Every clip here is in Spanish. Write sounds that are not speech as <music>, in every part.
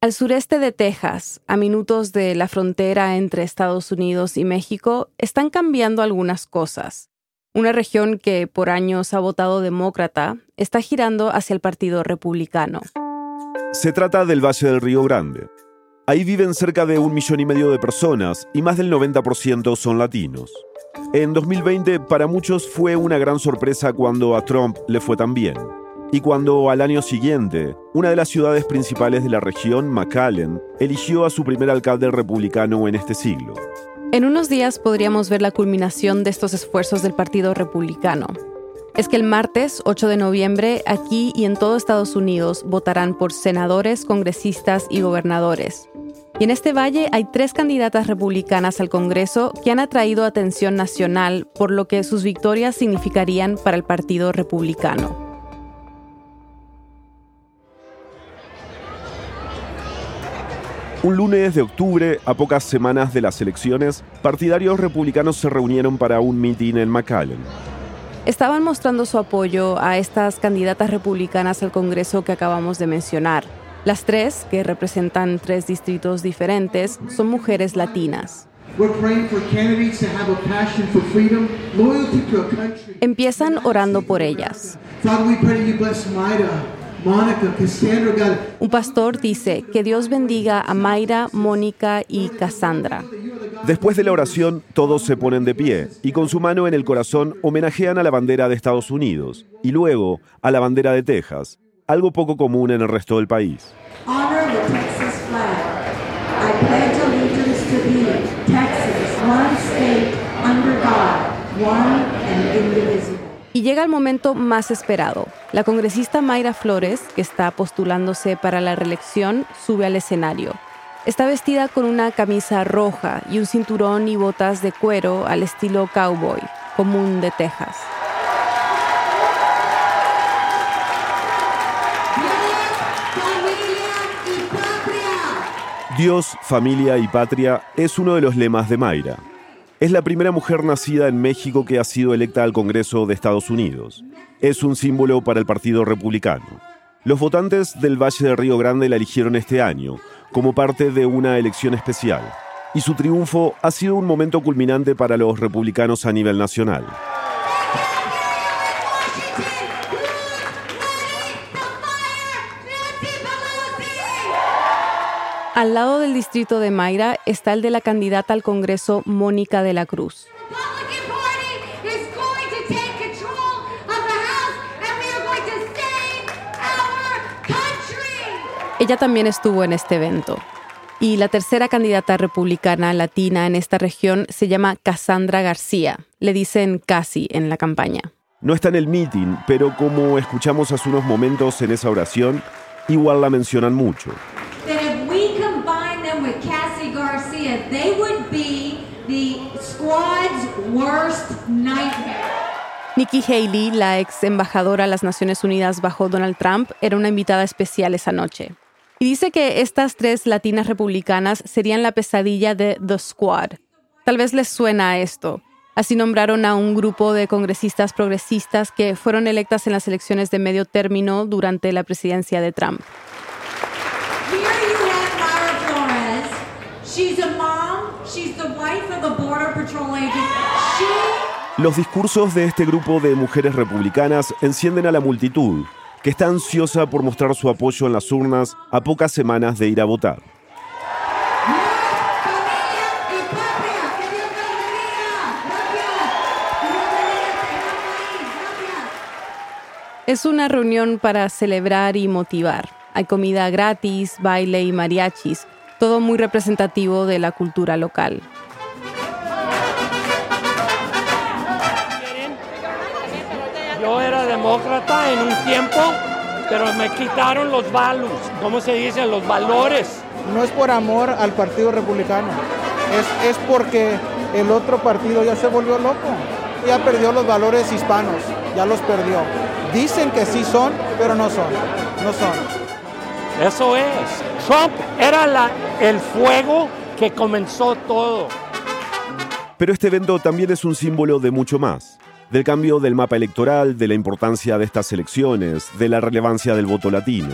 Al sureste de Texas, a minutos de la frontera entre Estados Unidos y México, están cambiando algunas cosas. Una región que por años ha votado demócrata está girando hacia el Partido Republicano. Se trata del Valle del Río Grande. Ahí viven cerca de un millón y medio de personas y más del 90% son latinos. En 2020 para muchos fue una gran sorpresa cuando a Trump le fue tan bien. Y cuando al año siguiente, una de las ciudades principales de la región, McAllen, eligió a su primer alcalde republicano en este siglo. En unos días podríamos ver la culminación de estos esfuerzos del Partido Republicano. Es que el martes 8 de noviembre, aquí y en todo Estados Unidos, votarán por senadores, congresistas y gobernadores. Y en este valle hay tres candidatas republicanas al Congreso que han atraído atención nacional por lo que sus victorias significarían para el Partido Republicano. Un lunes de octubre, a pocas semanas de las elecciones, partidarios republicanos se reunieron para un mitin en McAllen. Estaban mostrando su apoyo a estas candidatas republicanas al Congreso que acabamos de mencionar. Las tres, que representan tres distritos diferentes, son mujeres latinas. Empiezan orando por ellas. Un pastor dice que Dios bendiga a Mayra, Mónica y Cassandra. Después de la oración, todos se ponen de pie y con su mano en el corazón homenajean a la bandera de Estados Unidos y luego a la bandera de Texas, algo poco común en el resto del país. Y llega el momento más esperado. La congresista Mayra Flores, que está postulándose para la reelección, sube al escenario. Está vestida con una camisa roja y un cinturón y botas de cuero al estilo cowboy, común de Texas. Dios, familia y patria es uno de los lemas de Mayra. Es la primera mujer nacida en México que ha sido electa al Congreso de Estados Unidos. Es un símbolo para el Partido Republicano. Los votantes del Valle del Río Grande la eligieron este año, como parte de una elección especial. Y su triunfo ha sido un momento culminante para los republicanos a nivel nacional. Al lado del distrito de Mayra está el de la candidata al Congreso Mónica de la Cruz. Ella también estuvo en este evento. Y la tercera candidata republicana latina en esta región se llama Cassandra García. Le dicen casi en la campaña. No está en el meeting, pero como escuchamos hace unos momentos en esa oración, igual la mencionan mucho. Nikki Haley, la ex embajadora a las Naciones Unidas bajo Donald Trump, era una invitada especial esa noche. Y dice que estas tres latinas republicanas serían la pesadilla de The Squad. Tal vez les suena a esto. Así nombraron a un grupo de congresistas progresistas que fueron electas en las elecciones de medio término durante la presidencia de Trump. Los discursos de este grupo de mujeres republicanas encienden a la multitud, que está ansiosa por mostrar su apoyo en las urnas a pocas semanas de ir a votar. Es una reunión para celebrar y motivar. Hay comida gratis, baile y mariachis, todo muy representativo de la cultura local. Demócrata en un tiempo, pero me quitaron los valos, ¿cómo se dice? Los valores. No es por amor al Partido Republicano, es, es porque el otro partido ya se volvió loco, ya perdió los valores hispanos, ya los perdió. Dicen que sí son, pero no son, no son. Eso es. Trump era la, el fuego que comenzó todo. Pero este evento también es un símbolo de mucho más. Del cambio del mapa electoral, de la importancia de estas elecciones, de la relevancia del voto latino.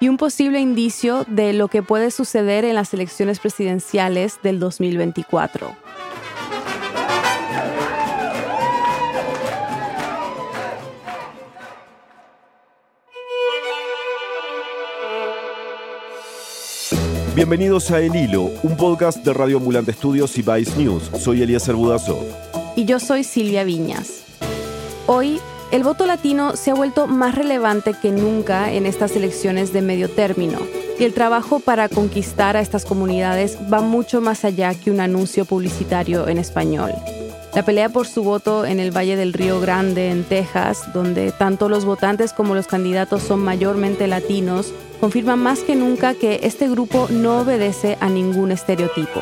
y un posible indicio de lo que puede suceder en las elecciones presidenciales del 2024. Bienvenidos a El Hilo, un podcast de Radio Ambulante Estudios y Vice News. Soy Eliezer Budazo. Y yo soy Silvia Viñas. Hoy, el voto latino se ha vuelto más relevante que nunca en estas elecciones de medio término. Y el trabajo para conquistar a estas comunidades va mucho más allá que un anuncio publicitario en español. La pelea por su voto en el Valle del Río Grande, en Texas, donde tanto los votantes como los candidatos son mayormente latinos, confirma más que nunca que este grupo no obedece a ningún estereotipo.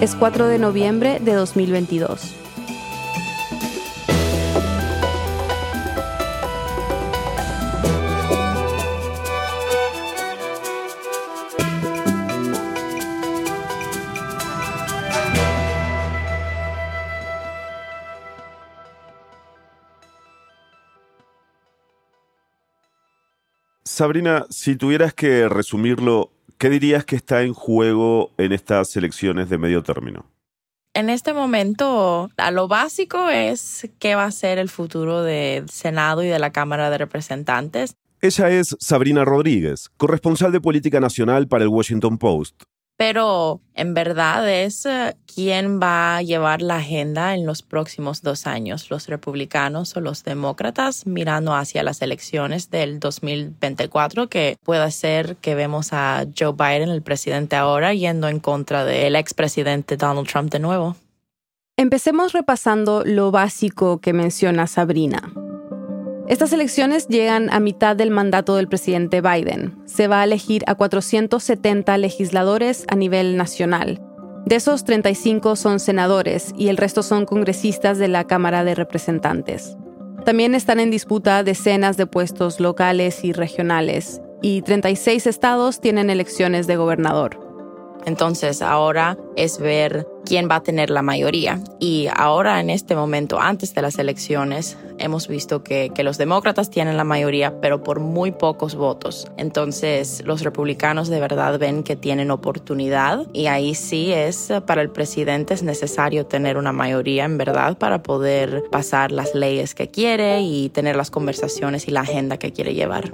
Es 4 de noviembre de 2022. Sabrina, si tuvieras que resumirlo, ¿qué dirías que está en juego en estas elecciones de medio término? En este momento, a lo básico es qué va a ser el futuro del Senado y de la Cámara de Representantes. Ella es Sabrina Rodríguez, corresponsal de política nacional para el Washington Post pero en verdad es eh, quién va a llevar la agenda en los próximos dos años, los republicanos o los demócratas, mirando hacia las elecciones del 2024, que puede ser que vemos a Joe Biden, el presidente ahora, yendo en contra del expresidente Donald Trump de nuevo. Empecemos repasando lo básico que menciona Sabrina. Estas elecciones llegan a mitad del mandato del presidente Biden. Se va a elegir a 470 legisladores a nivel nacional. De esos 35 son senadores y el resto son congresistas de la Cámara de Representantes. También están en disputa decenas de puestos locales y regionales, y 36 estados tienen elecciones de gobernador. Entonces ahora es ver quién va a tener la mayoría. Y ahora en este momento, antes de las elecciones, hemos visto que, los demócratas tienen la mayoría, pero por muy pocos votos. Entonces los republicanos de verdad ven que tienen oportunidad y ahí sí es para el presidente es necesario tener una mayoría en verdad para poder pasar las leyes que quiere y tener las conversaciones y la agenda que quiere llevar.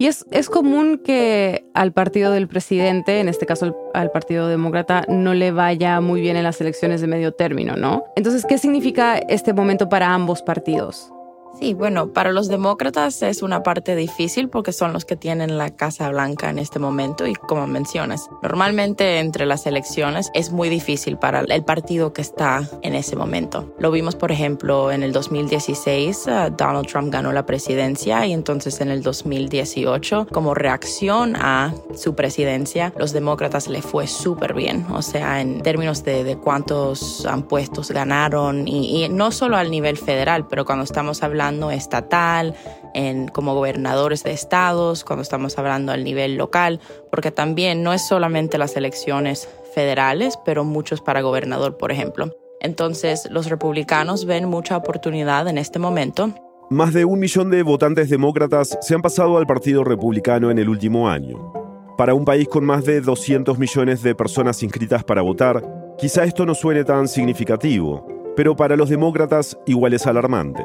Y es, es común que al partido del presidente, en este caso al Partido Demócrata, no le vaya muy bien en las elecciones de medio término, ¿no? Entonces, ¿qué significa este momento para ambos partidos? Sí, bueno, para los demócratas es una parte difícil porque son los que tienen la Casa Blanca en este momento y como mencionas, normalmente entre las elecciones es muy difícil para el partido que está en ese momento. Lo vimos, por ejemplo, en el 2016, uh, Donald Trump ganó la presidencia y entonces en el 2018, como reacción a su presidencia, los demócratas le fue súper bien, o sea, en términos de, cuántos puestos ganaron y, y no solo al nivel federal, pero cuando estamos hablando estatal, en, como gobernadores de estados, cuando estamos hablando al nivel local, porque también no es solamente las elecciones federales, pero muchos para gobernador, por ejemplo. Entonces, los republicanos ven mucha oportunidad en este momento. Más de un millón de votantes demócratas se han pasado al Partido Republicano en el último año. Para un país con más de 200 millones de personas inscritas para votar, quizá esto no suene tan significativo, pero para los demócratas igual es alarmante.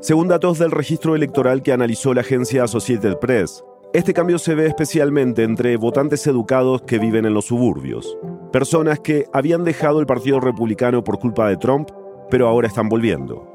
Según datos del registro electoral que analizó la agencia Associated Press, este cambio se ve especialmente entre votantes educados que viven en los suburbios, personas que habían dejado el Partido Republicano por culpa de Trump, pero ahora están volviendo.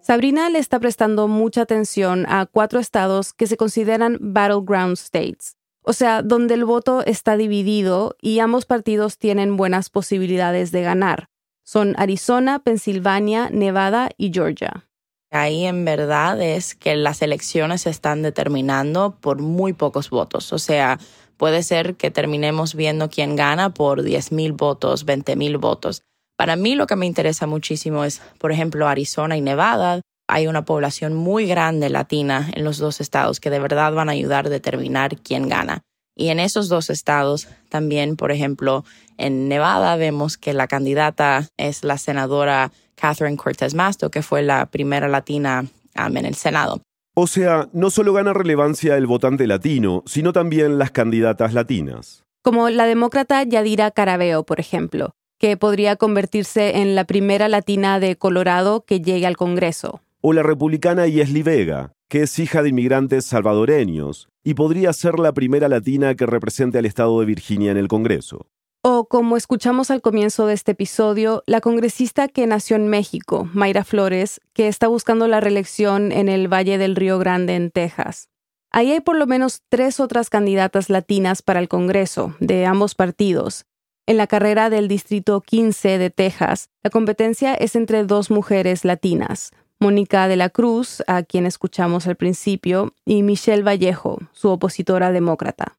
Sabrina le está prestando mucha atención a cuatro estados que se consideran battleground states, o sea, donde el voto está dividido y ambos partidos tienen buenas posibilidades de ganar, son Arizona, Pensilvania, Nevada y Georgia. Ahí en verdad es que las elecciones se están determinando por muy pocos votos. O sea, puede ser que terminemos viendo quién gana por 10 mil votos, 20 mil votos. Para mí lo que me interesa muchísimo es, por ejemplo, Arizona y Nevada. Hay una población muy grande latina en los dos estados que de verdad van a ayudar a determinar quién gana. Y en esos dos estados también, por ejemplo, en Nevada vemos que la candidata es la senadora Catherine Cortez Masto, que fue la primera latina um, en el Senado. O sea, no solo gana relevancia el votante latino, sino también las candidatas latinas. Como la demócrata Yadira Carabeo, por ejemplo, que podría convertirse en la primera latina de Colorado que llegue al Congreso. O la republicana Yesli Vega, que es hija de inmigrantes salvadoreños y podría ser la primera latina que represente al estado de Virginia en el Congreso. O como escuchamos al comienzo de este episodio, la congresista que nació en México, Mayra Flores, que está buscando la reelección en el Valle del Río Grande, en Texas. Ahí hay por lo menos tres otras candidatas latinas para el Congreso, de ambos partidos, en la carrera del Distrito 15 de Texas, la competencia es entre dos mujeres latinas, Mónica de la Cruz, a quien escuchamos al principio, y Michelle Vallejo, su opositora demócrata.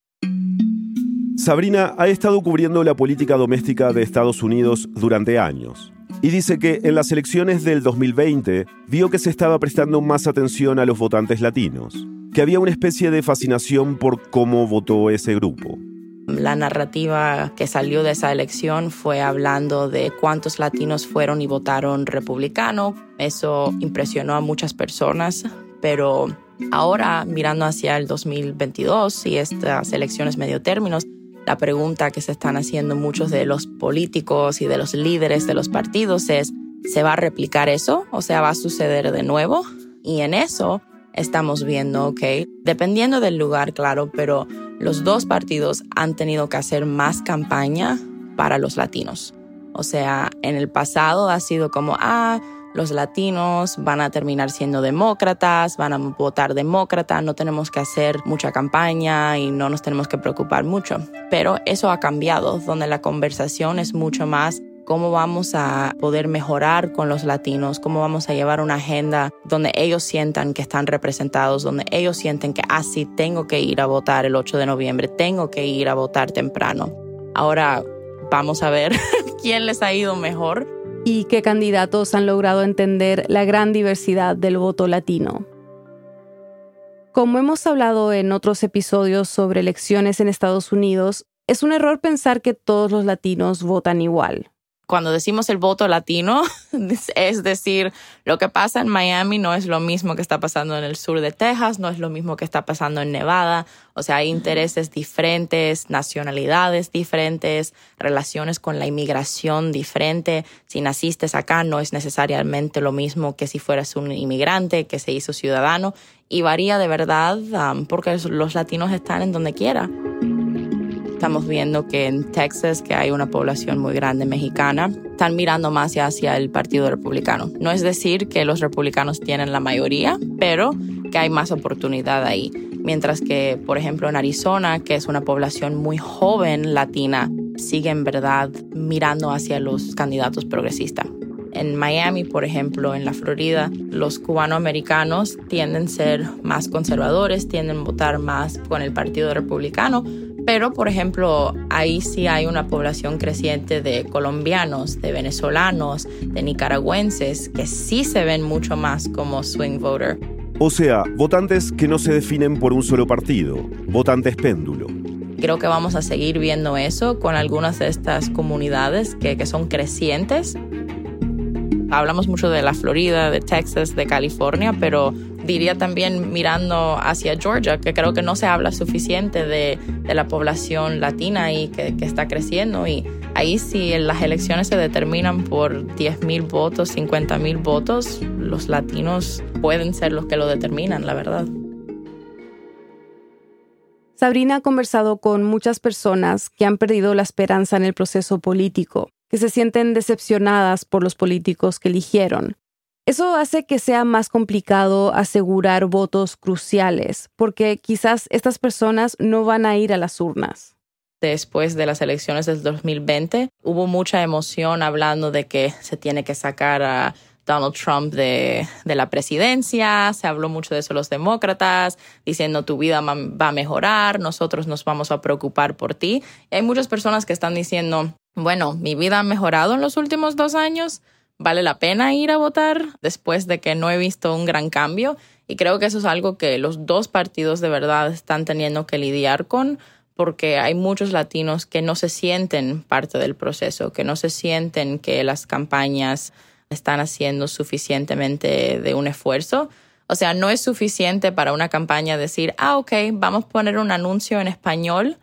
Sabrina ha estado cubriendo la política doméstica de Estados Unidos durante años y dice que en las elecciones del 2020 vio que se estaba prestando más atención a los votantes latinos, que había una especie de fascinación por cómo votó ese grupo. La narrativa que salió de esa elección fue hablando de cuántos latinos fueron y votaron republicano. Eso impresionó a muchas personas, pero ahora mirando hacia el 2022 y estas elecciones medio términos, la pregunta que se están haciendo muchos de los políticos y de los líderes de los partidos es, ¿se va a replicar eso? O sea, ¿va a suceder de nuevo? Y en eso estamos viendo, ok, dependiendo del lugar, claro, pero los dos partidos han tenido que hacer más campaña para los latinos. O sea, en el pasado ha sido como, ah, los latinos van a terminar siendo demócratas, van a votar demócrata, no tenemos que hacer mucha campaña y no nos tenemos que preocupar mucho. Pero eso ha cambiado, donde la conversación es mucho más cómo vamos a poder mejorar con los latinos, cómo vamos a llevar una agenda donde ellos sientan que están representados, donde ellos sienten que así ah, tengo que ir a votar el 8 de noviembre, tengo que ir a votar temprano. Ahora vamos a ver <laughs> quién les ha ido mejor. Y qué candidatos han logrado entender la gran diversidad del voto latino. Como hemos hablado en otros episodios sobre elecciones en Estados Unidos, es un error pensar que todos los latinos votan igual cuando decimos el voto latino, <laughs> es decir, lo que pasa en Miami no es lo mismo que está pasando en el sur de Texas, no es lo mismo que está pasando en Nevada. O sea, hay intereses diferentes, nacionalidades diferentes, relaciones con la inmigración diferente. Si naciste acá no es necesariamente lo mismo que si fueras un inmigrante que se hizo ciudadano. Y varía de verdad um, porque los latinos están en donde quiera estamos viendo que en Texas, que hay una población muy grande mexicana, están mirando más hacia el Partido Republicano. No es decir que los republicanos tienen la mayoría, pero que hay más oportunidad ahí. Mientras que, por ejemplo, en Arizona, que es una población muy joven latina, sigue en verdad mirando hacia los candidatos progresistas. En Miami, por ejemplo, en la Florida, los cubanoamericanos tienden a ser más conservadores, tienden a votar más con el Partido Republicano, pero, por ejemplo, ahí sí hay una población creciente de colombianos, de venezolanos, de nicaragüenses, que sí se ven mucho más como swing voter. O sea, votantes que no se definen por un solo partido, votantes péndulo. Creo que vamos a seguir viendo eso con algunas de estas comunidades que, que son crecientes. Hablamos mucho de la Florida, de Texas, de California, pero diría también mirando hacia Georgia, que creo que no se habla suficiente de, la población latina y que, está creciendo. Y ahí si las elecciones se determinan por 10 mil votos, 50 mil votos, los latinos pueden ser los que lo determinan, la verdad. Sabrina ha conversado con muchas personas que han perdido la esperanza en el proceso político, que se sienten decepcionadas por los políticos que eligieron eso hace que sea más complicado asegurar votos cruciales, porque quizás estas personas no van a ir a las urnas. Después de las elecciones del 2020, hubo mucha emoción hablando de que se tiene que sacar a Donald Trump de, la presidencia, se habló mucho de eso los demócratas, diciendo tu vida va a mejorar, nosotros nos vamos a preocupar por ti. Y hay muchas personas que están diciendo, bueno, mi vida ha mejorado en los últimos dos años, vale la pena ir a votar después de que no he visto un gran cambio. Y creo que eso es algo que los dos partidos de verdad están teniendo que lidiar con porque hay muchos latinos que no se sienten parte del proceso, que no se sienten que las campañas están haciendo suficientemente de un esfuerzo. O sea, no es suficiente para una campaña decir, ah, ok, vamos a poner un anuncio en español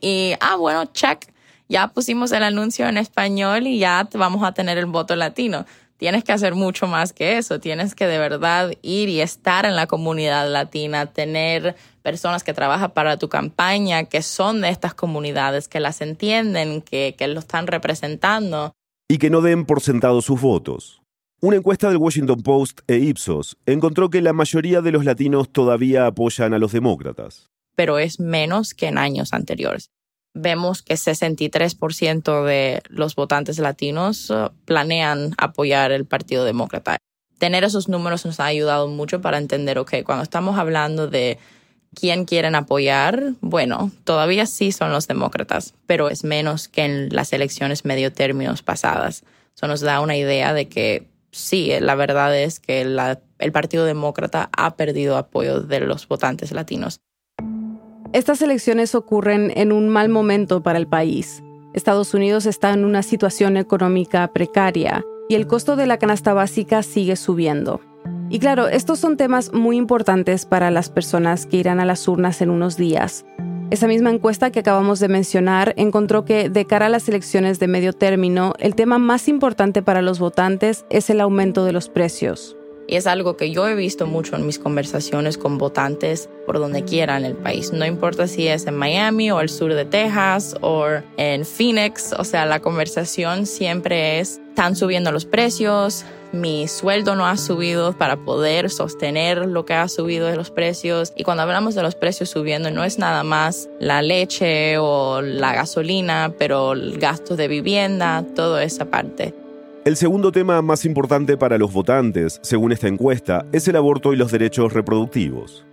y, ah, bueno, check, ya pusimos el anuncio en español y ya vamos a tener el voto latino. Tienes que hacer mucho más que eso, tienes que de verdad ir y estar en la comunidad latina, tener personas que trabajan para tu campaña, que son de estas comunidades, que las entienden, que, que lo están representando. Y que no den por sentado sus votos. Una encuesta del Washington Post e Ipsos encontró que la mayoría de los latinos todavía apoyan a los demócratas. Pero es menos que en años anteriores vemos que 63% de los votantes latinos uh, planean apoyar el Partido Demócrata. Tener esos números nos ha ayudado mucho para entender, ok, cuando estamos hablando de quién quieren apoyar, bueno, todavía sí son los demócratas, pero es menos que en las elecciones medio términos pasadas. Eso nos da una idea de que sí, la verdad es que el Partido Demócrata ha perdido apoyo de los votantes latinos. Estas elecciones ocurren en un mal momento para el país. Estados Unidos está en una situación económica precaria y el costo de la canasta básica sigue subiendo. Y claro, estos son temas muy importantes para las personas que irán a las urnas en unos días. Esa misma encuesta que acabamos de mencionar encontró que de cara a las elecciones de medio término, el tema más importante para los votantes es el aumento de los precios. Y es algo que yo he visto mucho en mis conversaciones con votantes por donde quiera en el país. No importa si es en Miami o el sur de Texas o en Phoenix. O sea, la conversación siempre es, están subiendo los precios, mi sueldo no ha subido para poder sostener lo que ha subido de los precios. Y cuando hablamos de los precios subiendo, no es nada más la leche o la gasolina, pero el gasto de vivienda, toda esa parte. El segundo tema más importante para los votantes, según esta encuesta, es el aborto y los derechos reproductivos.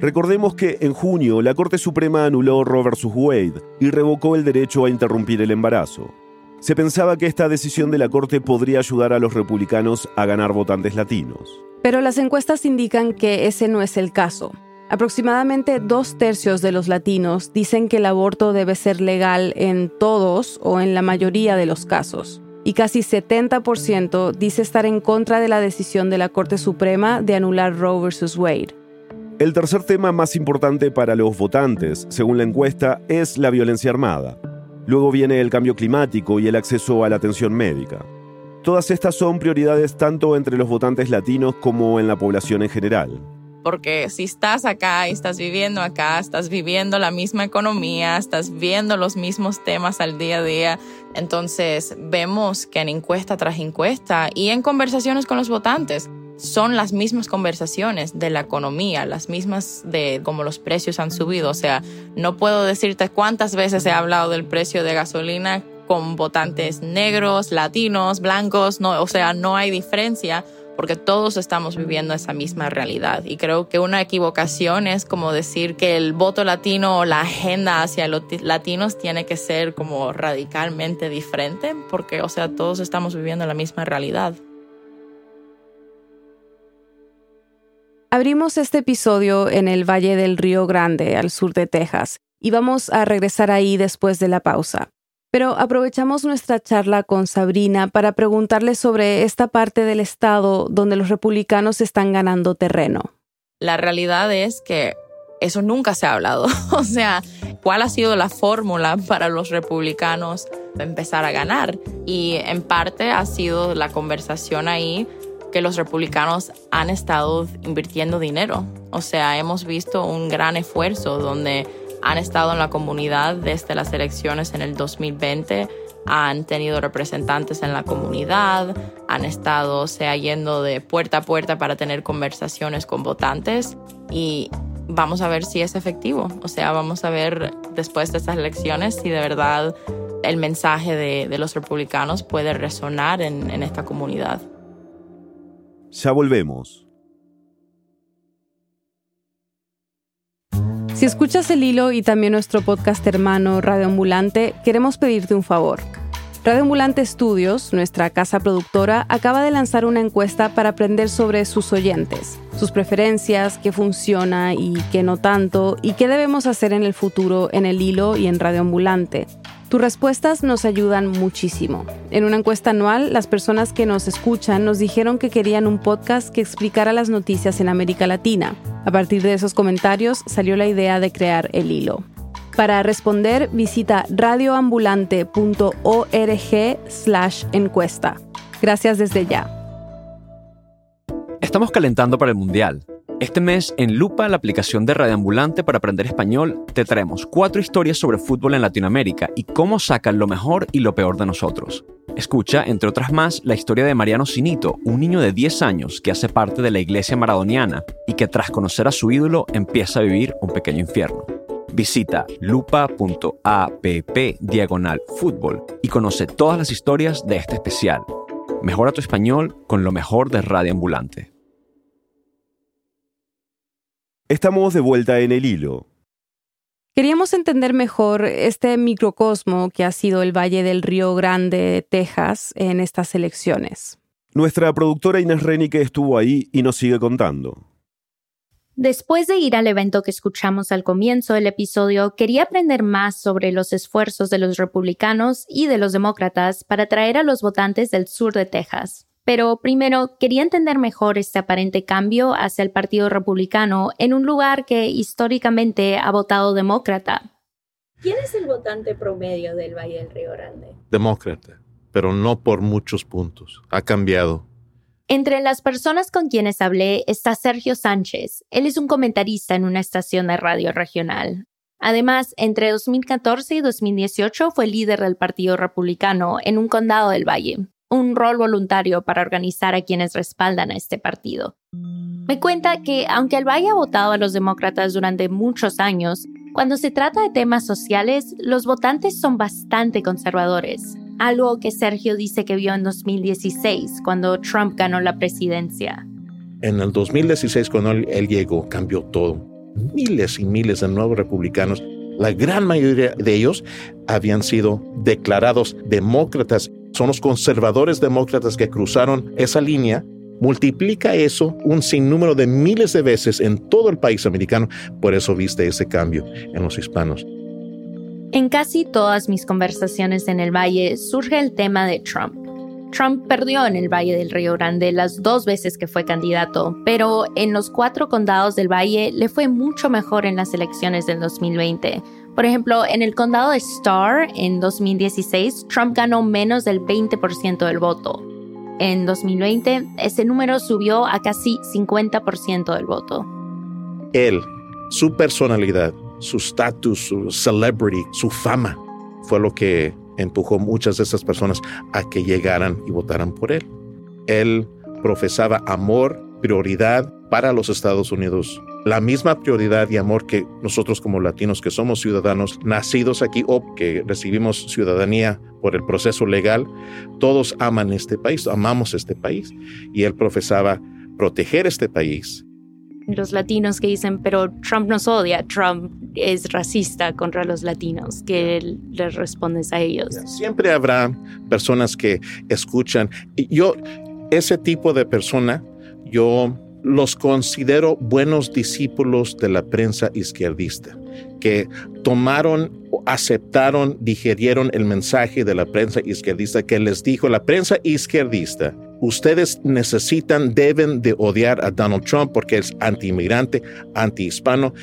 Recordemos que en junio la Corte Suprema anuló Roe vs. Wade y revocó el derecho a interrumpir el embarazo. Se pensaba que esta decisión de la Corte podría ayudar a los republicanos a ganar votantes latinos. Pero las encuestas indican que ese no es el caso. Aproximadamente dos tercios de los latinos dicen que el aborto debe ser legal en todos o en la mayoría de los casos y casi 70% dice estar en contra de la decisión de la Corte Suprema de anular Roe vs. Wade. El tercer tema más importante para los votantes, según la encuesta, es la violencia armada. Luego viene el cambio climático y el acceso a la atención médica. Todas estas son prioridades tanto entre los votantes latinos como en la población en general porque si estás acá y estás viviendo acá, estás viviendo la misma economía, estás viendo los mismos temas al día a día, entonces vemos que en encuesta tras encuesta y en conversaciones con los votantes, son las mismas conversaciones de la economía, las mismas de cómo los precios han subido. O sea, no puedo decirte cuántas veces he hablado del precio de gasolina con votantes negros, latinos, blancos, no, o sea, no hay diferencia porque todos estamos viviendo esa misma realidad. Y creo que una equivocación es como decir que el voto latino o la agenda hacia los latinos tiene que ser como radicalmente diferente, porque, o sea, todos estamos viviendo la misma realidad. Abrimos este episodio en el Valle del Río Grande, al sur de Texas, y vamos a regresar ahí después de la pausa. Pero aprovechamos nuestra charla con Sabrina para preguntarle sobre esta parte del estado donde los republicanos están ganando terreno. La realidad es que eso nunca se ha hablado. <laughs> o sea, ¿cuál ha sido la fórmula para los republicanos empezar a ganar? Y en parte ha sido la conversación ahí que los republicanos han estado invirtiendo dinero. O sea, hemos visto un gran esfuerzo donde han estado en la comunidad desde las elecciones en el 2020, han tenido representantes en la comunidad, han estado sea yendo de puerta a puerta para tener conversaciones con votantes y vamos a ver si es efectivo. O sea, vamos a ver después de estas elecciones si de verdad el mensaje de, los republicanos puede resonar en, en esta comunidad. Ya volvemos. Si escuchas el hilo y también nuestro podcast hermano Radio Ambulante, queremos pedirte un favor. Radio Ambulante Studios, nuestra casa productora, acaba de lanzar una encuesta para aprender sobre sus oyentes, sus preferencias, qué funciona y qué no tanto, y qué debemos hacer en el futuro en el hilo y en Radio Ambulante. Tus respuestas nos ayudan muchísimo. En una encuesta anual, las personas que nos escuchan nos dijeron que querían un podcast que explicara las noticias en América Latina. A partir de esos comentarios salió la idea de crear el hilo. Para responder, visita radioambulante.org slash encuesta. Gracias desde ya. Estamos calentando para el Mundial. Este mes, en Lupa, la aplicación de Radioambulante para aprender español, te traemos cuatro historias sobre fútbol en Latinoamérica y cómo sacan lo mejor y lo peor de nosotros. Escucha, entre otras más, la historia de Mariano Sinito, un niño de 10 años que hace parte de la iglesia maradoniana y que tras conocer a su ídolo empieza a vivir un pequeño infierno. Visita lupa.app diagonal fútbol y conoce todas las historias de este especial. Mejora tu español con lo mejor de Radio Ambulante. Estamos de vuelta en el hilo. Queríamos entender mejor este microcosmo que ha sido el Valle del Río Grande, Texas, en estas elecciones. Nuestra productora Inés Renique estuvo ahí y nos sigue contando. Después de ir al evento que escuchamos al comienzo del episodio, quería aprender más sobre los esfuerzos de los republicanos y de los demócratas para atraer a los votantes del sur de Texas. Pero primero quería entender mejor este aparente cambio hacia el Partido Republicano en un lugar que históricamente ha votado demócrata. ¿Quién es el votante promedio del Valle del Río Grande? Demócrata, pero no por muchos puntos. Ha cambiado. Entre las personas con quienes hablé está Sergio Sánchez. Él es un comentarista en una estación de radio regional. Además, entre 2014 y 2018 fue líder del Partido Republicano en un condado del Valle un rol voluntario para organizar a quienes respaldan a este partido. Me cuenta que, aunque el Valle ha votado a los demócratas durante muchos años, cuando se trata de temas sociales, los votantes son bastante conservadores, algo que Sergio dice que vio en 2016, cuando Trump ganó la presidencia. En el 2016, cuando él llegó, cambió todo. Miles y miles de nuevos republicanos, la gran mayoría de ellos habían sido declarados demócratas son los conservadores demócratas que cruzaron esa línea, multiplica eso un sinnúmero de miles de veces en todo el país americano. Por eso viste ese cambio en los hispanos. En casi todas mis conversaciones en el Valle surge el tema de Trump. Trump perdió en el Valle del Río Grande las dos veces que fue candidato, pero en los cuatro condados del Valle le fue mucho mejor en las elecciones del 2020 por ejemplo, en el condado de Starr en 2016, Trump ganó menos del 20% del voto. En 2020, ese número subió a casi 50% del voto. Él, su personalidad, su estatus, su celebrity, su fama, fue lo que empujó muchas de esas personas a que llegaran y votaran por él. Él profesaba amor, prioridad para los Estados Unidos la misma prioridad y amor que nosotros como latinos que somos ciudadanos nacidos aquí o que recibimos ciudadanía por el proceso legal, todos aman este país, amamos este país. Y él profesaba proteger este país. Los latinos que dicen, pero Trump nos odia, Trump es racista contra los latinos, ¿qué les respondes a ellos? Siempre habrá personas que escuchan. Yo, ese tipo de persona, yo los considero buenos discípulos de la prensa izquierdista, que tomaron, aceptaron, digerieron el mensaje de la prensa izquierdista que les dijo la prensa izquierdista, ustedes necesitan, deben de odiar a Donald Trump porque es anti-inmigrante, anti-hispano.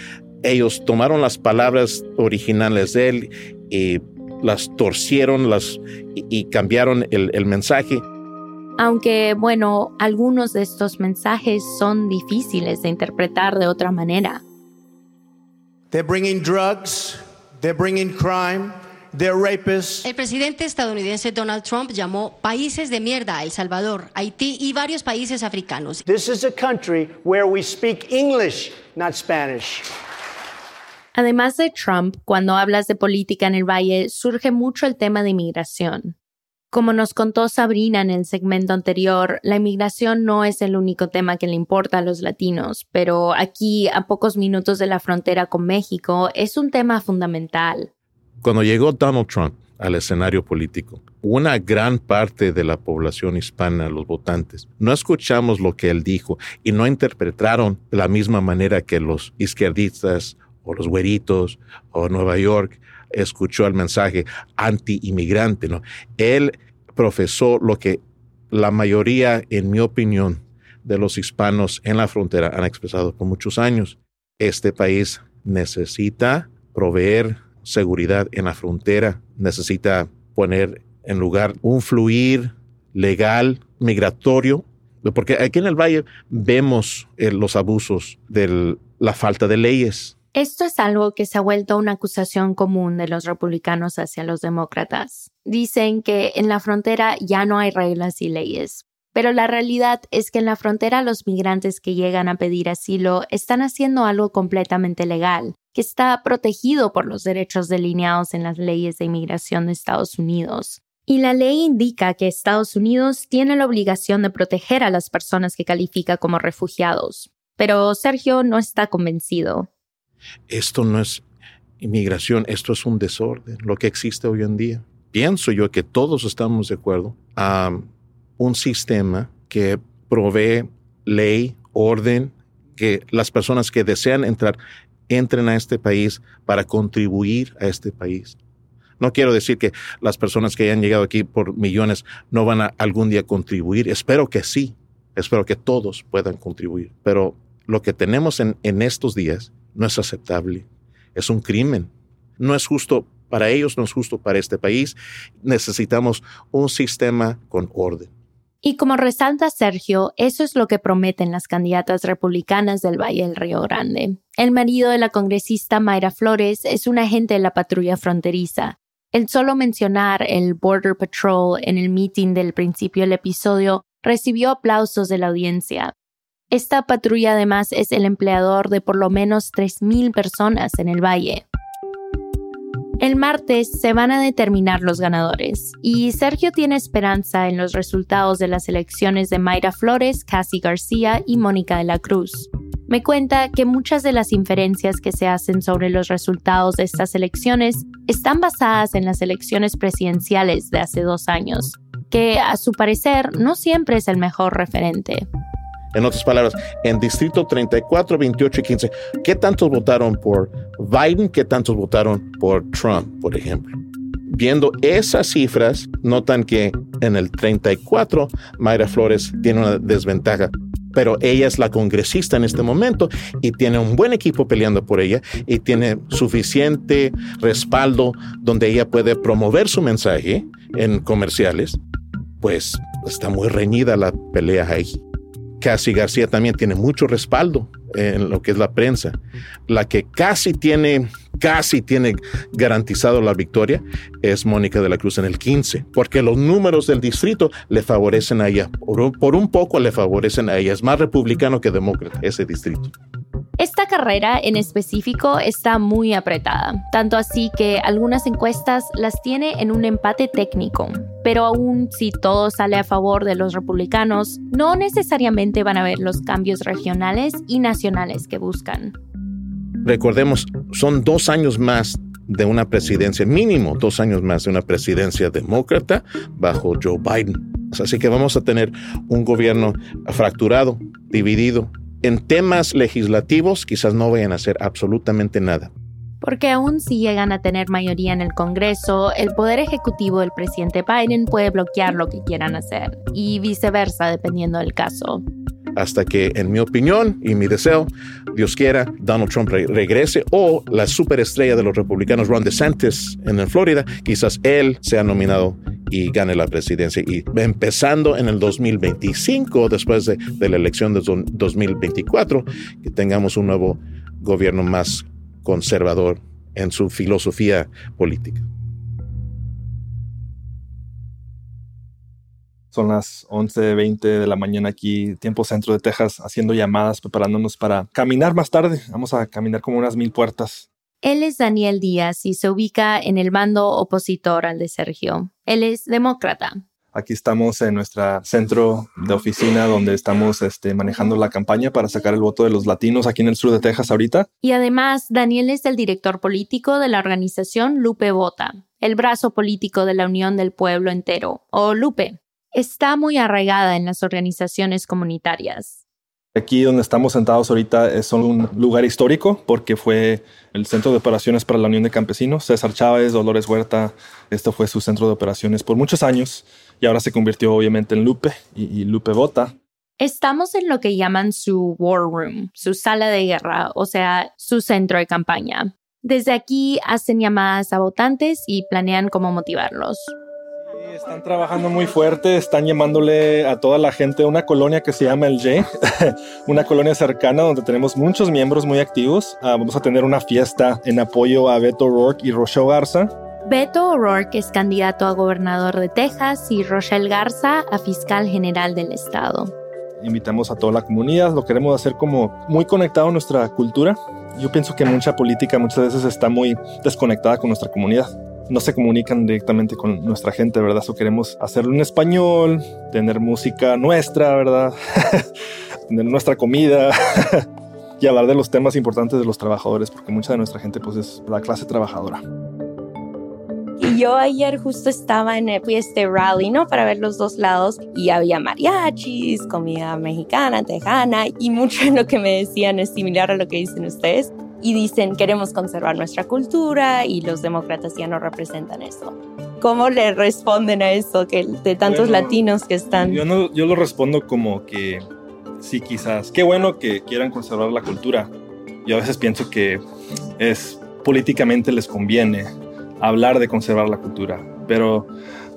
Ellos tomaron las palabras originales de él y las torcieron las, y, cambiaron el, el mensaje aunque bueno, algunos de estos mensajes son difíciles de interpretar de otra manera. They're bringing drugs, they're bringing crime, they're rapists. El presidente estadounidense Donald Trump llamó países de mierda a El Salvador, Haití y varios países africanos. This is a country where we speak English, not Spanish. Además de Trump, cuando hablas de política en el Valle, surge mucho el tema de inmigración. Como nos contó Sabrina en el segmento anterior, la inmigración no es el único tema que le importa a los latinos, pero aquí, a pocos minutos de la frontera con México, es un tema fundamental. Cuando llegó Donald Trump al escenario político, una gran parte de la población hispana, los votantes, no escuchamos lo que él dijo y no interpretaron de la misma manera que los izquierdistas o los güeritos o Nueva York escuchó el mensaje anti-inmigrante. ¿no? Él profesó lo que la mayoría, en mi opinión, de los hispanos en la frontera han expresado por muchos años. Este país necesita proveer seguridad en la frontera, necesita poner en lugar un fluir legal, migratorio, porque aquí en el Valle vemos eh, los abusos de la falta de leyes. Esto es algo que se ha vuelto una acusación común de los republicanos hacia los demócratas. Dicen que en la frontera ya no hay reglas y leyes, pero la realidad es que en la frontera los migrantes que llegan a pedir asilo están haciendo algo completamente legal, que está protegido por los derechos delineados en las leyes de inmigración de Estados Unidos. Y la ley indica que Estados Unidos tiene la obligación de proteger a las personas que califica como refugiados. Pero Sergio no está convencido. Esto no es inmigración, esto es un desorden, lo que existe hoy en día. Pienso yo que todos estamos de acuerdo a un sistema que provee ley, orden, que las personas que desean entrar entren a este país para contribuir a este país. No quiero decir que las personas que hayan llegado aquí por millones no van a algún día contribuir. Espero que sí. Espero que todos puedan contribuir. Pero lo que tenemos en, en estos días no es aceptable. Es un crimen. No es justo para ellos, no es justo para este país. Necesitamos un sistema con orden. Y como resalta Sergio, eso es lo que prometen las candidatas republicanas del Valle del Río Grande. El marido de la congresista Mayra Flores es un agente de la patrulla fronteriza. El solo mencionar el Border Patrol en el meeting del principio del episodio recibió aplausos de la audiencia. Esta patrulla además es el empleador de por lo menos 3.000 personas en el valle. El martes se van a determinar los ganadores y Sergio tiene esperanza en los resultados de las elecciones de Mayra Flores, Cassie García y Mónica de la Cruz. Me cuenta que muchas de las inferencias que se hacen sobre los resultados de estas elecciones están basadas en las elecciones presidenciales de hace dos años, que a su parecer no siempre es el mejor referente. En otras palabras, en Distrito 34, 28 y 15, ¿qué tantos votaron por Biden? ¿Qué tantos votaron por Trump, por ejemplo? Viendo esas cifras, notan que en el 34, Mayra Flores tiene una desventaja, pero ella es la congresista en este momento y tiene un buen equipo peleando por ella y tiene suficiente respaldo donde ella puede promover su mensaje en comerciales. Pues está muy reñida la pelea ahí. Casi García también tiene mucho respaldo en lo que es la prensa. La que casi tiene, casi tiene garantizado la victoria es Mónica de la Cruz en el 15, porque los números del distrito le favorecen a ella. Por un, poco le favorecen a ella. Es más republicano que demócrata ese distrito. Esta carrera en específico está muy apretada, tanto así que algunas encuestas las tiene en un empate técnico, pero aún si todo sale a favor de los republicanos, no necesariamente van a ver los cambios regionales y nacionales que buscan. Recordemos, son dos años más de una presidencia, mínimo dos años más de una presidencia demócrata bajo Joe Biden. Así que vamos a tener un gobierno fracturado, dividido, en temas legislativos quizás no vayan a hacer absolutamente nada. Porque aún si llegan a tener mayoría en el Congreso, el poder ejecutivo del presidente Biden puede bloquear lo que quieran hacer, y viceversa dependiendo del caso hasta que, en mi opinión y mi deseo, Dios quiera, Donald Trump regrese o la superestrella de los republicanos, Ron DeSantis, en Florida, quizás él sea nominado y gane la presidencia. Y empezando en el 2025, después de, de la elección de 2024, que tengamos un nuevo gobierno más conservador en su filosofía política. Son las 11.20 de la mañana aquí, tiempo centro de Texas, haciendo llamadas, preparándonos para caminar más tarde. Vamos a caminar como unas mil puertas. Él es Daniel Díaz y se ubica en el bando opositor al de Sergio. Él es demócrata. Aquí estamos en nuestro centro de oficina donde estamos este, manejando la campaña para sacar el voto de los latinos aquí en el sur de Texas ahorita. Y además, Daniel es el director político de la organización Lupe Vota, el brazo político de la Unión del Pueblo Entero, o Lupe está muy arraigada en las organizaciones comunitarias. Aquí donde estamos sentados ahorita es un lugar histórico porque fue el centro de operaciones para la Unión de Campesinos. César Chávez, Dolores Huerta, esto fue su centro de operaciones por muchos años y ahora se convirtió obviamente en Lupe y, Lupe Vota. Estamos en lo que llaman su War Room, su sala de guerra, o sea, su centro de campaña. Desde aquí hacen llamadas a votantes y planean cómo motivarlos. Están trabajando muy fuerte, están llamándole a toda la gente una colonia que se llama el J, <laughs> una colonia cercana donde tenemos muchos miembros muy activos. Ah, vamos a tener una fiesta en apoyo a Beto O'Rourke y Rochelle Garza. Beto O'Rourke es candidato a gobernador de Texas y Rochelle Garza a fiscal general del estado. Invitamos a toda la comunidad, lo queremos hacer como muy conectado a nuestra cultura. Yo pienso que mucha política muchas veces está muy desconectada con nuestra comunidad no se comunican directamente con nuestra gente, ¿verdad? So queremos hacerlo en español, tener música nuestra, ¿verdad? <laughs> tener nuestra comida <laughs> y hablar de los temas importantes de los trabajadores, porque mucha de nuestra gente pues es la clase trabajadora. Y yo ayer justo estaba en este rally, ¿no? Para ver los dos lados y había mariachis, comida mexicana, tejana y mucho de lo que me decían es similar a lo que dicen ustedes y dicen queremos conservar nuestra cultura y los demócratas ya no representan eso. ¿Cómo le responden a eso que de tantos latinos que están? Yo, no, yo lo respondo como que sí, quizás. Qué bueno que quieran conservar la cultura. Yo a veces pienso que es políticamente les conviene hablar de conservar la cultura, pero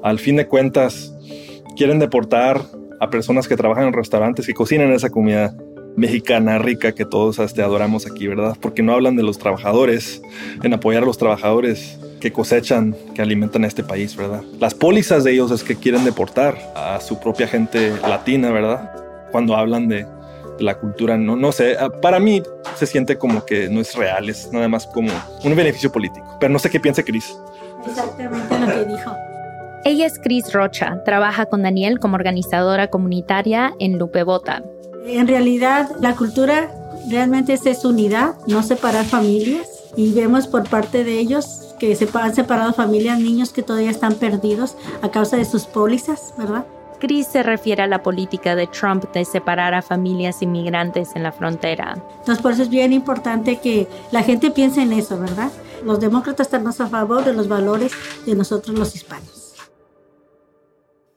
al fin de cuentas quieren deportar a personas que trabajan en restaurantes, que cocinan esa comida mexicana rica que todos este, adoramos aquí, ¿verdad? Porque no hablan de los trabajadores, en apoyar a los trabajadores que cosechan, que alimentan a este país, ¿verdad? Las pólizas de ellos es que quieren deportar a su propia gente latina, ¿verdad? Cuando hablan de, la cultura, no, no sé, ah, para mí se siente como que no es real, es nada más como un beneficio político, pero no sé qué piensa Cris. Exactamente lo que dijo. Ella es Cris Rocha, trabaja con Daniel como organizadora comunitaria en Lupe Bota, en realidad, la cultura realmente es, unidad, no separar familias. Y vemos por parte de ellos que se han separado familias, niños que todavía están perdidos a causa de sus pólizas, ¿verdad? Chris se refiere a la política de Trump de separar a familias inmigrantes en la frontera. Entonces, por eso es bien importante que la gente piense en eso, ¿verdad? Los demócratas están más a favor de los valores de nosotros los hispanos.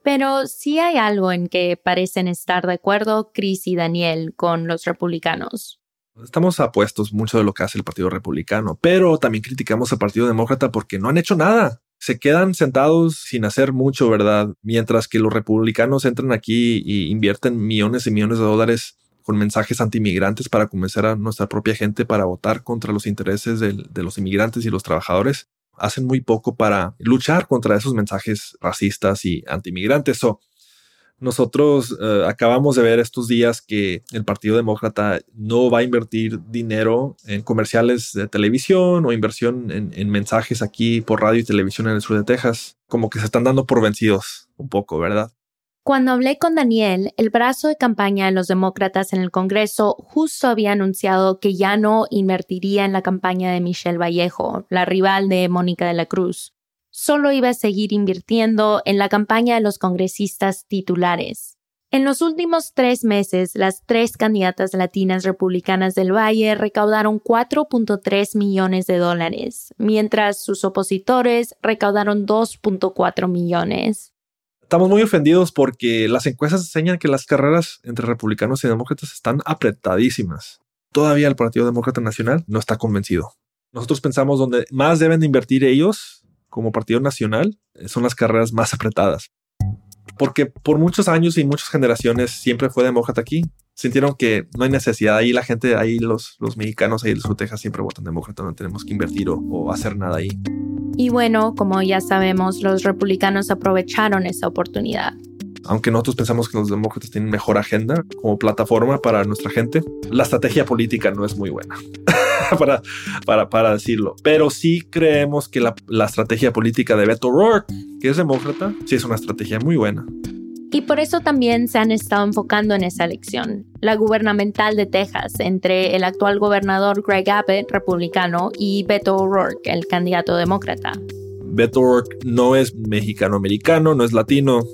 Pero sí hay algo en que parecen estar de acuerdo Chris y Daniel con los republicanos. Estamos apuestos mucho de lo que hace el Partido Republicano, pero también criticamos al Partido Demócrata porque no han hecho nada. Se quedan sentados sin hacer mucho, ¿verdad? Mientras que los republicanos entran aquí y invierten millones y millones de dólares con mensajes antimigrantes para convencer a nuestra propia gente para votar contra los intereses de los inmigrantes y los trabajadores hacen muy poco para luchar contra esos mensajes racistas y antimigrantes. So, nosotros eh, acabamos de ver estos días que el Partido Demócrata no va a invertir dinero en comerciales de televisión o inversión en, en, mensajes aquí por radio y televisión en el sur de Texas. Como que se están dando por vencidos un poco, ¿verdad? Cuando hablé con Daniel, el brazo de campaña de los demócratas en el Congreso justo había anunciado que ya no invertiría en la campaña de Michelle Vallejo, la rival de Mónica de la Cruz. Solo iba a seguir invirtiendo en la campaña de los congresistas titulares. En los últimos tres meses, las tres candidatas latinas republicanas del Valle recaudaron 4.3 millones de dólares, mientras sus opositores recaudaron 2.4 millones. Estamos muy ofendidos porque las encuestas enseñan que las carreras entre republicanos y demócratas están apretadísimas. Todavía el Partido Demócrata Nacional no está convencido. Nosotros pensamos donde más deben de invertir ellos como Partido Nacional son las carreras más apretadas. Porque por muchos años y muchas generaciones siempre fue demócrata aquí. Sintieron que no hay necesidad. Ahí la gente, ahí los, los mexicanos, ahí los Texas siempre votan demócrata. No tenemos que invertir o hacer nada ahí. Y bueno, como ya sabemos, los republicanos aprovecharon esa oportunidad. Aunque nosotros pensamos que los demócratas tienen mejor agenda como plataforma para nuestra gente, la estrategia política no es muy buena, <laughs> para, para, para, decirlo. Pero sí creemos que la, la estrategia política de Beto O'Rourke, que es demócrata, sí es una estrategia muy buena. Y por eso también se han estado enfocando en esa elección, la gubernamental de Texas, entre el actual gobernador Greg Abbott, republicano, y Beto O'Rourke, el candidato demócrata. Beto O'Rourke no es mexicano-americano, no es latino,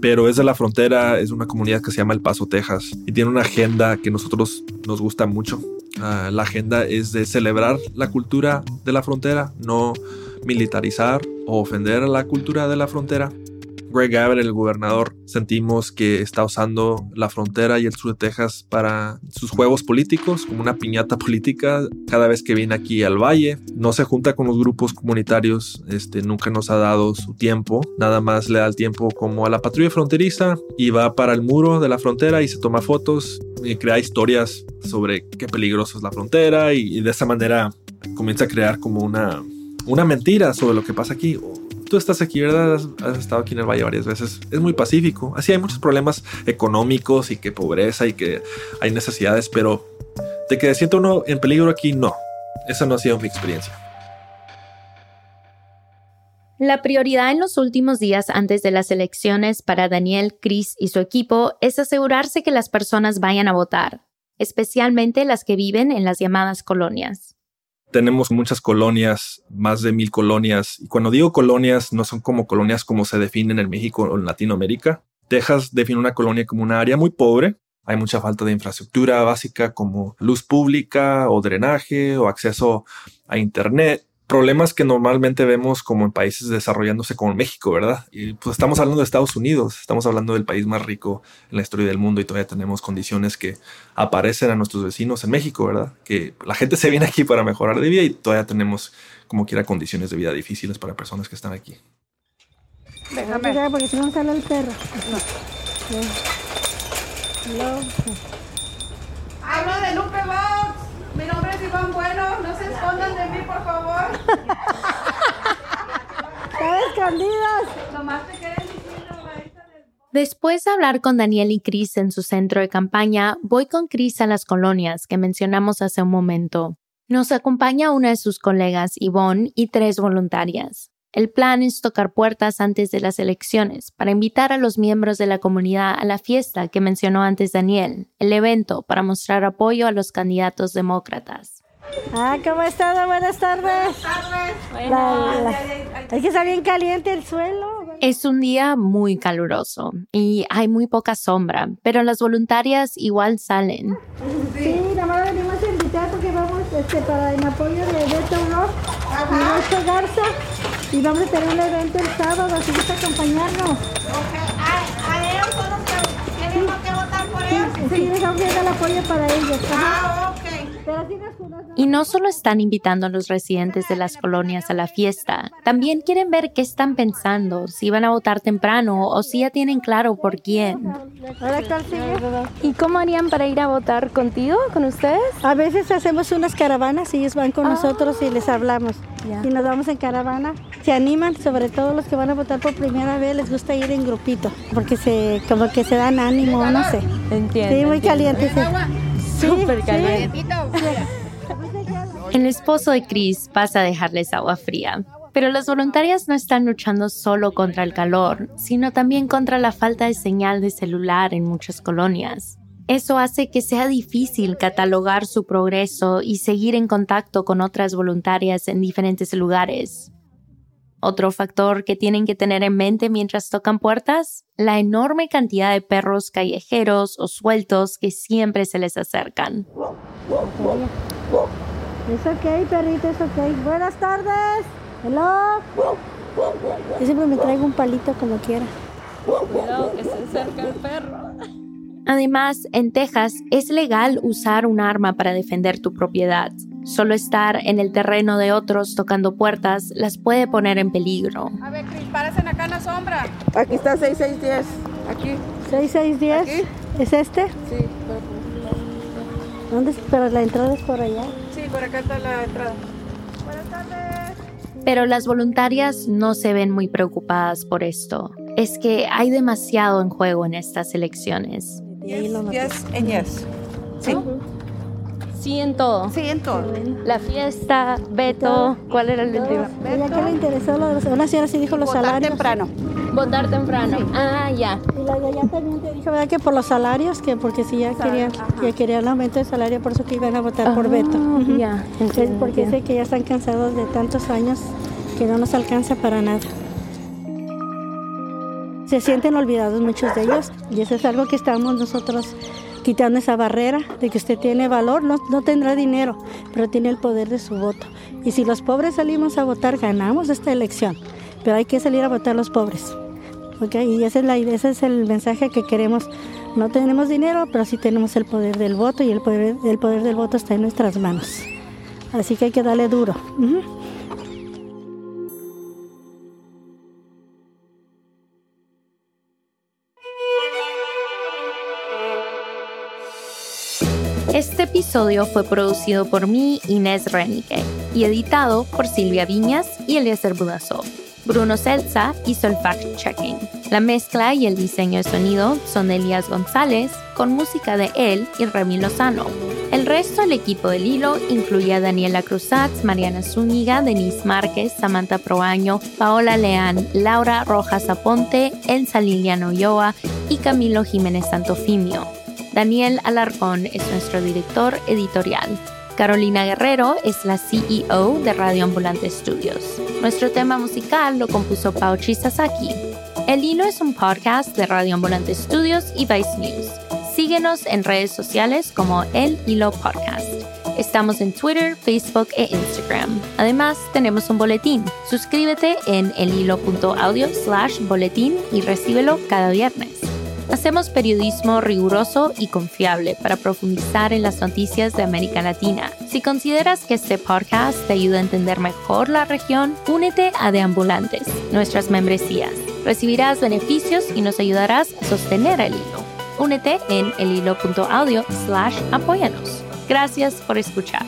pero es de la frontera, es una comunidad que se llama El Paso, Texas, y tiene una agenda que nosotros nos gusta mucho. Uh, la agenda es de celebrar la cultura de la frontera, no militarizar o ofender a la cultura de la frontera. Greg Abbott, el gobernador, sentimos que está usando la frontera y el sur de Texas para sus juegos políticos, como una piñata política. Cada vez que viene aquí al valle, no se junta con los grupos comunitarios, este, nunca nos ha dado su tiempo, nada más le da el tiempo como a la patrulla fronteriza y va para el muro de la frontera y se toma fotos y crea historias sobre qué peligroso es la frontera y, y de esa manera comienza a crear como una, una mentira sobre lo que pasa aquí tú estás aquí, ¿verdad? Has, estado aquí en el Valle varias veces. Es muy pacífico. Así hay muchos problemas económicos y que pobreza y que hay necesidades, pero de que siento uno en peligro aquí, no. Esa no ha sido mi experiencia. La prioridad en los últimos días antes de las elecciones para Daniel, Chris y su equipo es asegurarse que las personas vayan a votar, especialmente las que viven en las llamadas colonias tenemos muchas colonias, más de mil colonias. Y cuando digo colonias, no son como colonias como se definen en México o en Latinoamérica. Texas define una colonia como una área muy pobre. Hay mucha falta de infraestructura básica como luz pública o drenaje o acceso a Internet problemas que normalmente vemos como en países desarrollándose como México, ¿verdad? Y pues estamos hablando de Estados Unidos, estamos hablando del país más rico en la historia del mundo y todavía tenemos condiciones que aparecen a nuestros vecinos en México, ¿verdad? Que la gente se viene aquí para mejorar de vida y todavía tenemos como quiera condiciones de vida difíciles para personas que están aquí. Déjame. Porque si no sale el perro. No. Hablo de Lupe Vox. Mi nombre es Iván Bueno. No se escondan de mí, por favor. ¡Están escondidos! Nomás te quedé Después de hablar con Daniel y Chris en su centro de campaña, voy con Chris a las colonias que mencionamos hace un momento. Nos acompaña una de sus colegas, Yvonne, y tres voluntarias. El plan es tocar puertas antes de las elecciones para invitar a los miembros de la comunidad a la fiesta que mencionó antes Daniel, el evento para mostrar apoyo a los candidatos demócratas. Ah, ¿cómo están? Buenas tardes. Buenas tardes. Es que está bien caliente el suelo. Es un día muy caluroso y hay muy poca sombra, pero las voluntarias igual salen. Sí, nada más venimos a invitar porque vamos este, para en apoyo de Beto Ross y Beto Garza y vamos a tener un evento el sábado, así que acompañarnos. Okay. ¿A, ¿A, ellos son los que tenemos que votar por ellos? Sí, sí, les vamos a dar el apoyo para ellos. Ah, ok. Y no solo están invitando a los residentes de las colonias a la fiesta, también quieren ver qué están pensando, si van a votar temprano o si ya tienen claro por quién. ¿Y cómo harían para ir a votar contigo, con ustedes? A veces hacemos unas caravanas y ellos van con nosotros y les hablamos. Y nos vamos en caravana. Se animan, sobre todo los que van a votar por primera vez, les gusta ir en grupito, porque se como que se dan ánimo, no sé. Entiendo. Sí, muy caliente. Sí. Súper. El esposo de Chris pasa a dejarles agua fría. Pero las voluntarias no están luchando solo contra el calor, sino también contra la falta de señal de celular en muchas colonias. Eso hace que sea difícil catalogar su progreso y seguir en contacto con otras voluntarias en diferentes lugares. Otro factor que tienen que tener en mente mientras tocan puertas, la enorme cantidad de perros callejeros o sueltos que siempre se les acercan. Es ok, perrito, es ok. Buenas tardes. Hello. Yo siempre me traigo un palito como quiera. Cuidado que se acerca el perro. Además, en Texas es legal usar un arma para defender tu propiedad. Solo estar en el terreno de otros tocando puertas las puede poner en peligro. A ver, Cris, parecen acá en la sombra. Aquí está 6610. Aquí. 6610. ¿Aquí? ¿Es este? Sí. ¿Dónde? Pero la entrada es por allá. Sí, por acá está la entrada. Buenas tardes. Pero las voluntarias no se ven muy preocupadas por esto. Es que hay demasiado en juego en estas elecciones. Yes, yes and yes. Sí. Sí en todo. Sí, en todo. La fiesta, Beto, ¿cuál era el último? ¿Ya que le interesó lo de los, una señora sí dijo los Votar salarios. temprano. Votar temprano. Ah, ya. Y la de allá también te dijo, ¿verdad? Que por los salarios, que porque si ya quería, ya quería el aumento de salario, por eso que iban a votar por Beto. Ah, Ujú. ya, Es entiendo, porque sé que ya están cansados de tantos años que no nos alcanza para nada. Se sienten olvidados muchos de ellos y eso es algo que estamos nosotros quitando esa barrera de que usted tiene valor, no, no tendrá dinero, pero tiene el poder de su voto. Y si los pobres salimos a votar, ganamos esta elección, pero hay que salir a votar los pobres. ¿okay? Y esa es la, ese es el mensaje que queremos. No tenemos dinero, pero sí tenemos el poder del voto y el poder, el poder del voto está en nuestras manos. Así que hay que darle duro. Episodio fue producido por mí, Inés Renique, y editado por Silvia Viñas y Eliezer Budasov. Bruno Celsa hizo el fact-checking. La mezcla y el diseño de sonido son de Elías González, con música de él y Remy Lozano. El resto del equipo del hilo incluye a Daniela Cruzatz, Mariana Zúñiga, Denise Márquez, Samantha Proaño, Paola Leán, Laura Rojas Aponte, Elsa Liliano Yoa y Camilo Jiménez Santofimio. Daniel Alarcón es nuestro director editorial. Carolina Guerrero es la CEO de Radio Ambulante Studios. Nuestro tema musical lo compuso Pauchi Sasaki. El Hilo es un podcast de Radio Ambulante Studios y Vice News. Síguenos en redes sociales como El Hilo Podcast. Estamos en Twitter, Facebook e Instagram. Además, tenemos un boletín. Suscríbete en elhilo.audio slash boletín y recíbelo cada viernes. Hacemos periodismo riguroso y confiable para profundizar en las noticias de América Latina. Si consideras que este podcast te ayuda a entender mejor la región, únete a Deambulantes, nuestras membresías. Recibirás beneficios y nos ayudarás a sostener el hilo. Únete en elhilo.audio slash apóyanos. Gracias por escuchar.